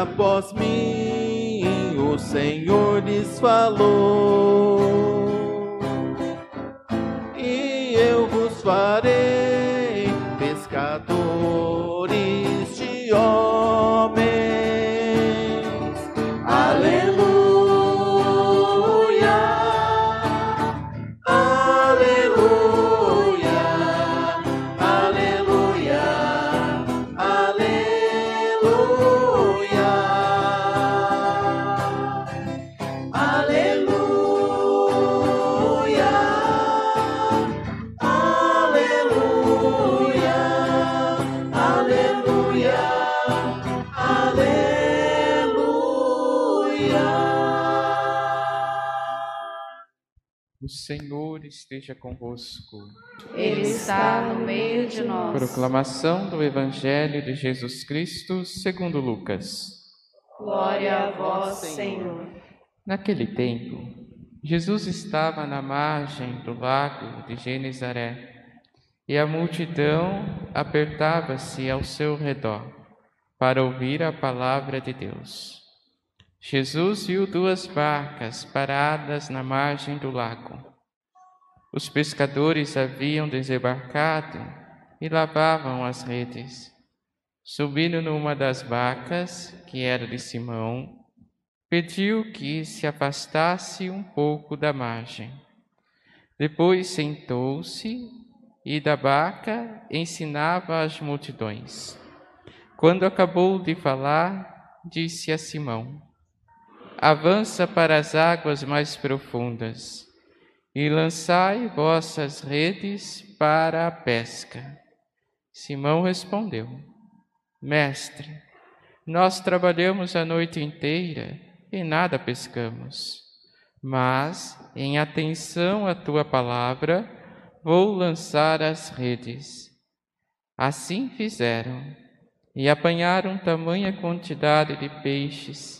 após mim o Senhor lhes falou. Senhor esteja convosco. Ele está no meio de nós. Proclamação do Evangelho de Jesus Cristo segundo Lucas. Glória a vós, Senhor. Naquele tempo, Jesus estava na margem do lago de Genezaré e a multidão apertava-se ao seu redor para ouvir a palavra de Deus. Jesus viu duas barcas paradas na margem do lago. Os pescadores haviam desembarcado e lavavam as redes. Subindo numa das barcas, que era de Simão, pediu que se afastasse um pouco da margem. Depois sentou-se e da barca ensinava as multidões. Quando acabou de falar, disse a Simão: Avança para as águas mais profundas e lançai vossas redes para a pesca. Simão respondeu: Mestre, nós trabalhamos a noite inteira e nada pescamos. Mas, em atenção à tua palavra, vou lançar as redes. Assim fizeram, e apanharam tamanha quantidade de peixes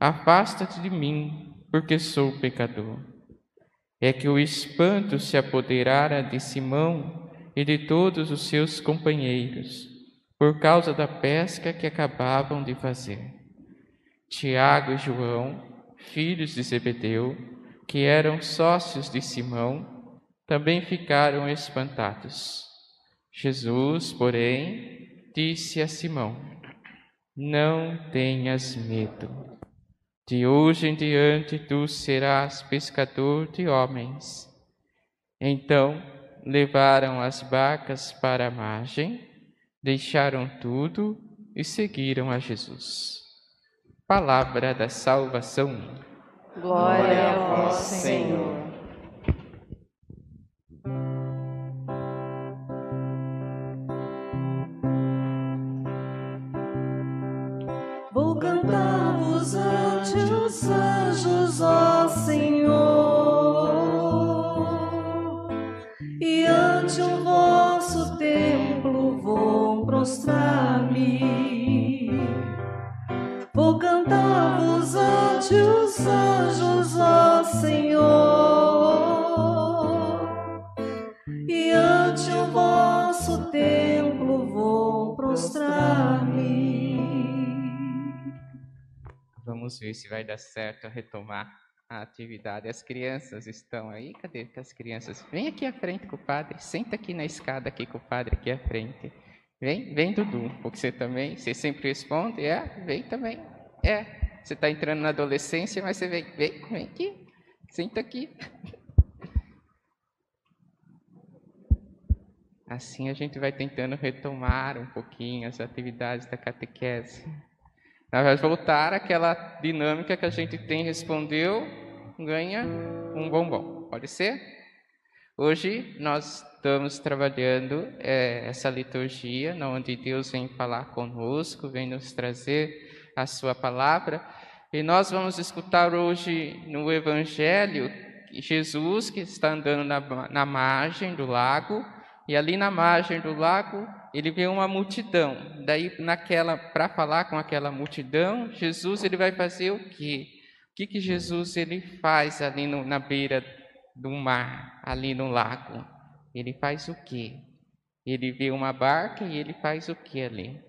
afasta-te de mim, porque sou pecador. É que o espanto se apoderara de Simão e de todos os seus companheiros, por causa da pesca que acabavam de fazer. Tiago e João, filhos de Zebedeu, que eram sócios de Simão, também ficaram espantados. Jesus, porém, disse a Simão: Não tenhas medo. De hoje em diante tu serás pescador de homens. Então levaram as barcas para a margem, deixaram tudo e seguiram a Jesus. Palavra da salvação. Glória a vós, Senhor. Ante o vosso templo vou prostrar-me. Vou cantar-vos ante os anjos, ó Senhor, e ante o vosso templo vou prostrar-me. Vamos ver se vai dar certo retomar a atividade. As crianças estão aí? Cadê que as crianças? Vem aqui à frente com o padre. Senta aqui na escada aqui com o padre aqui à frente. Vem, vem Dudu, porque você também, você sempre responde, é, vem também. É, você está entrando na adolescência, mas você vem, vem, vem aqui. Senta aqui. Assim a gente vai tentando retomar um pouquinho as atividades da catequese. Na verdade, voltar àquela dinâmica que a gente tem, respondeu, ganha um bombom. Pode ser? Hoje nós estamos trabalhando é, essa liturgia, onde Deus vem falar conosco, vem nos trazer a sua palavra. E nós vamos escutar hoje no Evangelho Jesus que está andando na, na margem do lago, e ali na margem do lago ele vê uma multidão. Daí, naquela, para falar com aquela multidão, Jesus ele vai fazer o quê? O que, que Jesus ele faz ali no, na beira do mar, ali no lago? Ele faz o quê? Ele vê uma barca e ele faz o que ali?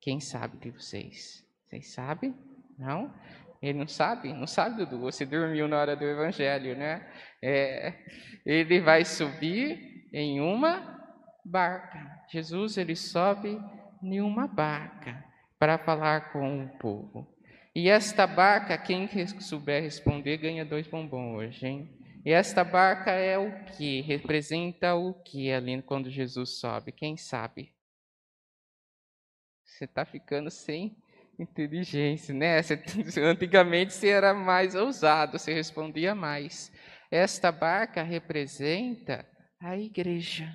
Quem sabe de vocês? Vocês sabem? Não? Ele não sabe? Não sabe, Dudu? Você dormiu na hora do evangelho, né? É, ele vai subir em uma barca. Jesus, ele sobe em uma barca para falar com o povo. E esta barca, quem souber responder, ganha dois bombons hoje, hein? E esta barca é o que? Representa o que ali quando Jesus sobe? Quem sabe? Você está ficando sem inteligência, né? Você, antigamente você era mais ousado, você respondia mais. Esta barca representa a igreja.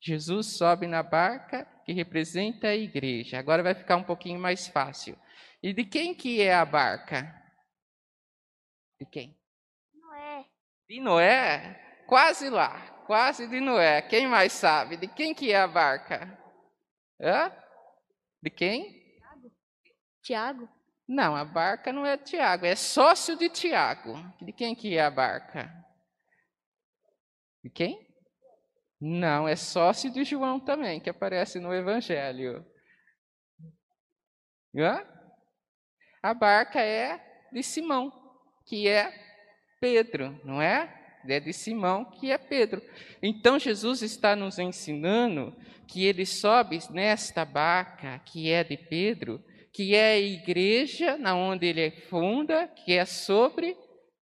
Jesus sobe na barca que representa a igreja. Agora vai ficar um pouquinho mais fácil. E de quem que é a barca? De quem? Noé. De Noé? Quase lá, quase de Noé. Quem mais sabe? De quem que é a barca? Hã? De quem? Tiago. Não, a barca não é Tiago, é sócio de Tiago. De quem que é a barca? De quem? Não, é sócio de João também, que aparece no Evangelho. Hã? A barca é de Simão, que é Pedro, não é? É de Simão, que é Pedro. Então Jesus está nos ensinando que ele sobe nesta barca, que é de Pedro, que é a igreja na onde ele funda, que é sobre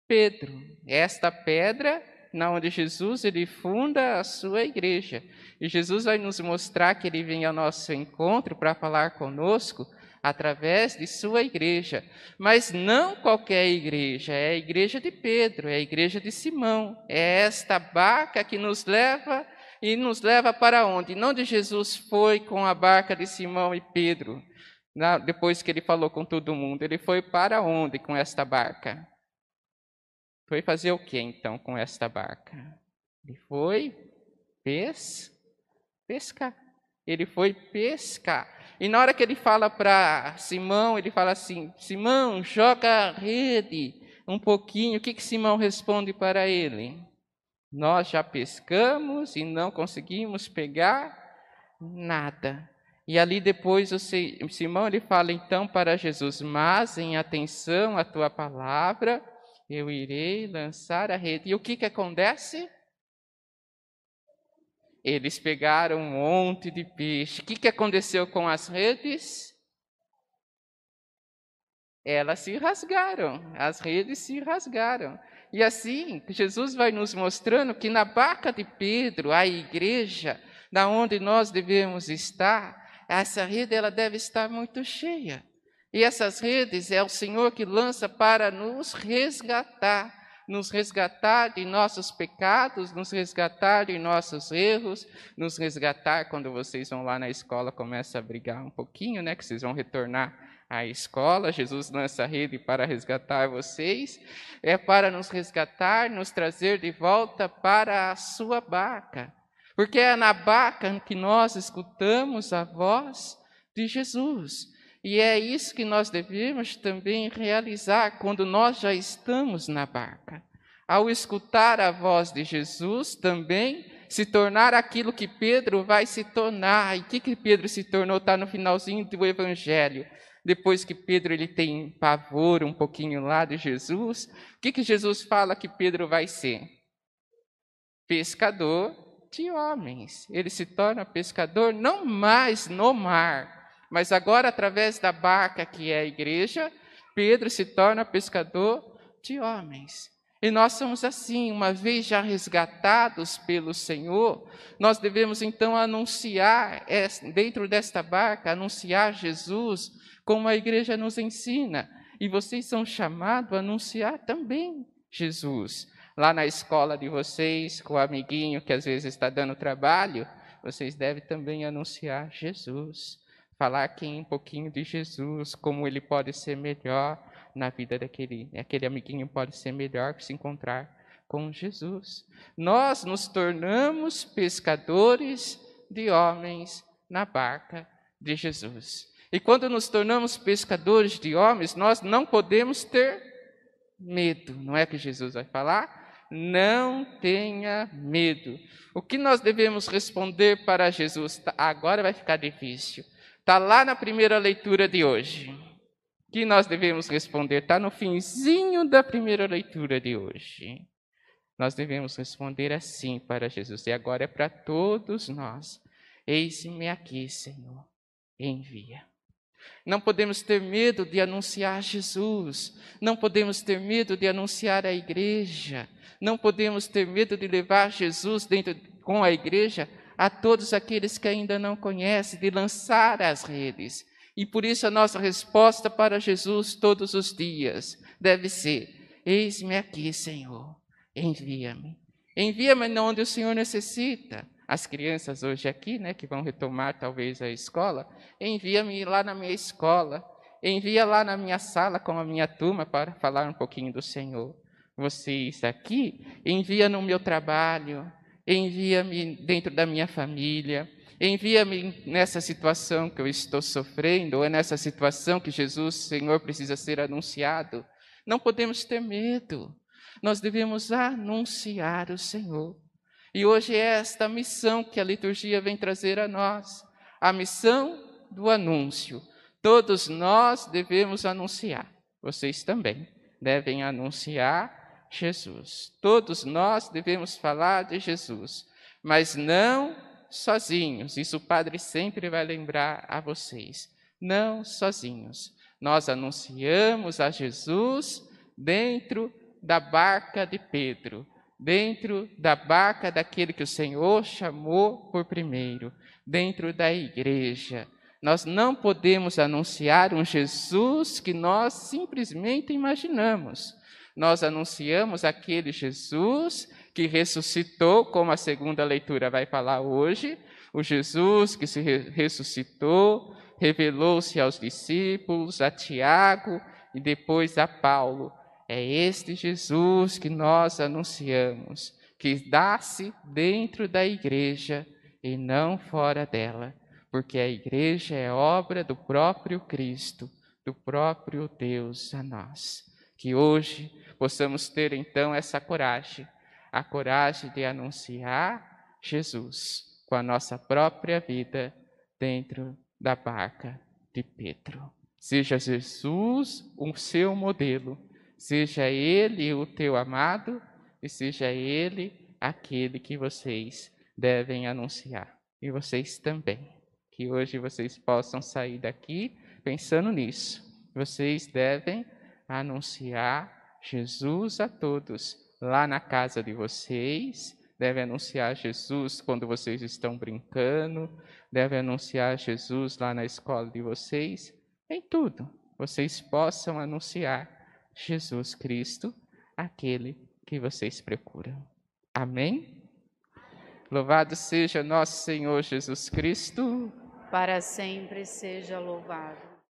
Pedro. Esta pedra na onde Jesus ele funda a sua igreja. E Jesus vai nos mostrar que ele vem ao nosso encontro para falar conosco através de sua igreja. Mas não qualquer igreja, é a igreja de Pedro, é a igreja de Simão. É esta barca que nos leva e nos leva para onde? Não onde Jesus foi com a barca de Simão e Pedro, depois que ele falou com todo mundo. Ele foi para onde com esta barca? Foi fazer o que então com esta barca? Ele foi pes, pescar. Ele foi pescar. E na hora que ele fala para Simão, ele fala assim: Simão, joga a rede um pouquinho. O que, que Simão responde para ele? Nós já pescamos e não conseguimos pegar nada. E ali depois o Simão ele fala então para Jesus: Mas em atenção à tua palavra, eu irei lançar a rede. E o que, que acontece? Eles pegaram um monte de peixe. O que, que aconteceu com as redes? Elas se rasgaram, as redes se rasgaram. E assim, Jesus vai nos mostrando que na barca de Pedro, a igreja, da onde nós devemos estar, essa rede ela deve estar muito cheia. E essas redes é o Senhor que lança para nos resgatar, nos resgatar de nossos pecados, nos resgatar de nossos erros, nos resgatar quando vocês vão lá na escola, começa a brigar um pouquinho, né, que vocês vão retornar à escola, Jesus lança a rede para resgatar vocês, é para nos resgatar, nos trazer de volta para a sua barca. Porque é na barca que nós escutamos a voz de Jesus. E é isso que nós devemos também realizar quando nós já estamos na barca. Ao escutar a voz de Jesus, também se tornar aquilo que Pedro vai se tornar. E o que, que Pedro se tornou? Está no finalzinho do Evangelho. Depois que Pedro ele tem pavor um pouquinho lá de Jesus, o que, que Jesus fala que Pedro vai ser? Pescador de homens. Ele se torna pescador não mais no mar, mas agora, através da barca que é a igreja, Pedro se torna pescador de homens. E nós somos assim, uma vez já resgatados pelo Senhor, nós devemos então anunciar, dentro desta barca, anunciar Jesus, como a igreja nos ensina. E vocês são chamados a anunciar também Jesus. Lá na escola de vocês, com o amiguinho que às vezes está dando trabalho, vocês devem também anunciar Jesus falar aqui um pouquinho de Jesus, como ele pode ser melhor na vida daquele. Aquele amiguinho pode ser melhor se encontrar com Jesus. Nós nos tornamos pescadores de homens na barca de Jesus. E quando nos tornamos pescadores de homens, nós não podemos ter medo, não é que Jesus vai falar? Não tenha medo. O que nós devemos responder para Jesus? Tá, agora vai ficar difícil. Está lá na primeira leitura de hoje. Que nós devemos responder? Está no finzinho da primeira leitura de hoje. Nós devemos responder assim para Jesus. E agora é para todos nós. Eis-me aqui, Senhor. Envia. Não podemos ter medo de anunciar Jesus, não podemos ter medo de anunciar a igreja, não podemos ter medo de levar Jesus dentro com a igreja a todos aqueles que ainda não conhecem, de lançar as redes. E por isso a nossa resposta para Jesus todos os dias deve ser: Eis-me aqui, Senhor, envia-me. Envia-me onde o Senhor necessita as crianças hoje aqui, né, que vão retomar talvez a escola, envia-me lá na minha escola, envia lá na minha sala com a minha turma para falar um pouquinho do Senhor. Vocês aqui, envia no meu trabalho, envia-me dentro da minha família, envia-me nessa situação que eu estou sofrendo, ou é nessa situação que Jesus, Senhor, precisa ser anunciado. Não podemos ter medo. Nós devemos anunciar o Senhor. E hoje é esta missão que a liturgia vem trazer a nós, a missão do anúncio. Todos nós devemos anunciar, vocês também devem anunciar Jesus. Todos nós devemos falar de Jesus, mas não sozinhos. Isso o Padre sempre vai lembrar a vocês. Não sozinhos. Nós anunciamos a Jesus dentro da barca de Pedro, dentro da barca daquele que o Senhor chamou por primeiro, dentro da igreja. Nós não podemos anunciar um Jesus que nós simplesmente imaginamos. Nós anunciamos aquele Jesus que ressuscitou, como a segunda leitura vai falar hoje, o Jesus que se ressuscitou, revelou-se aos discípulos, a Tiago e depois a Paulo. É este Jesus que nós anunciamos, que dá-se dentro da igreja e não fora dela, porque a igreja é obra do próprio Cristo, do próprio Deus a nós. Que hoje possamos ter então essa coragem, a coragem de anunciar Jesus com a nossa própria vida dentro da barca de Pedro. Seja Jesus o seu modelo Seja ele o teu amado e seja ele aquele que vocês devem anunciar. E vocês também. Que hoje vocês possam sair daqui pensando nisso. Vocês devem anunciar Jesus a todos lá na casa de vocês, devem anunciar Jesus quando vocês estão brincando, devem anunciar Jesus lá na escola de vocês, em tudo. Vocês possam anunciar Jesus Cristo, aquele que vocês procuram. Amém? Louvado seja nosso Senhor Jesus Cristo. Para sempre seja louvado.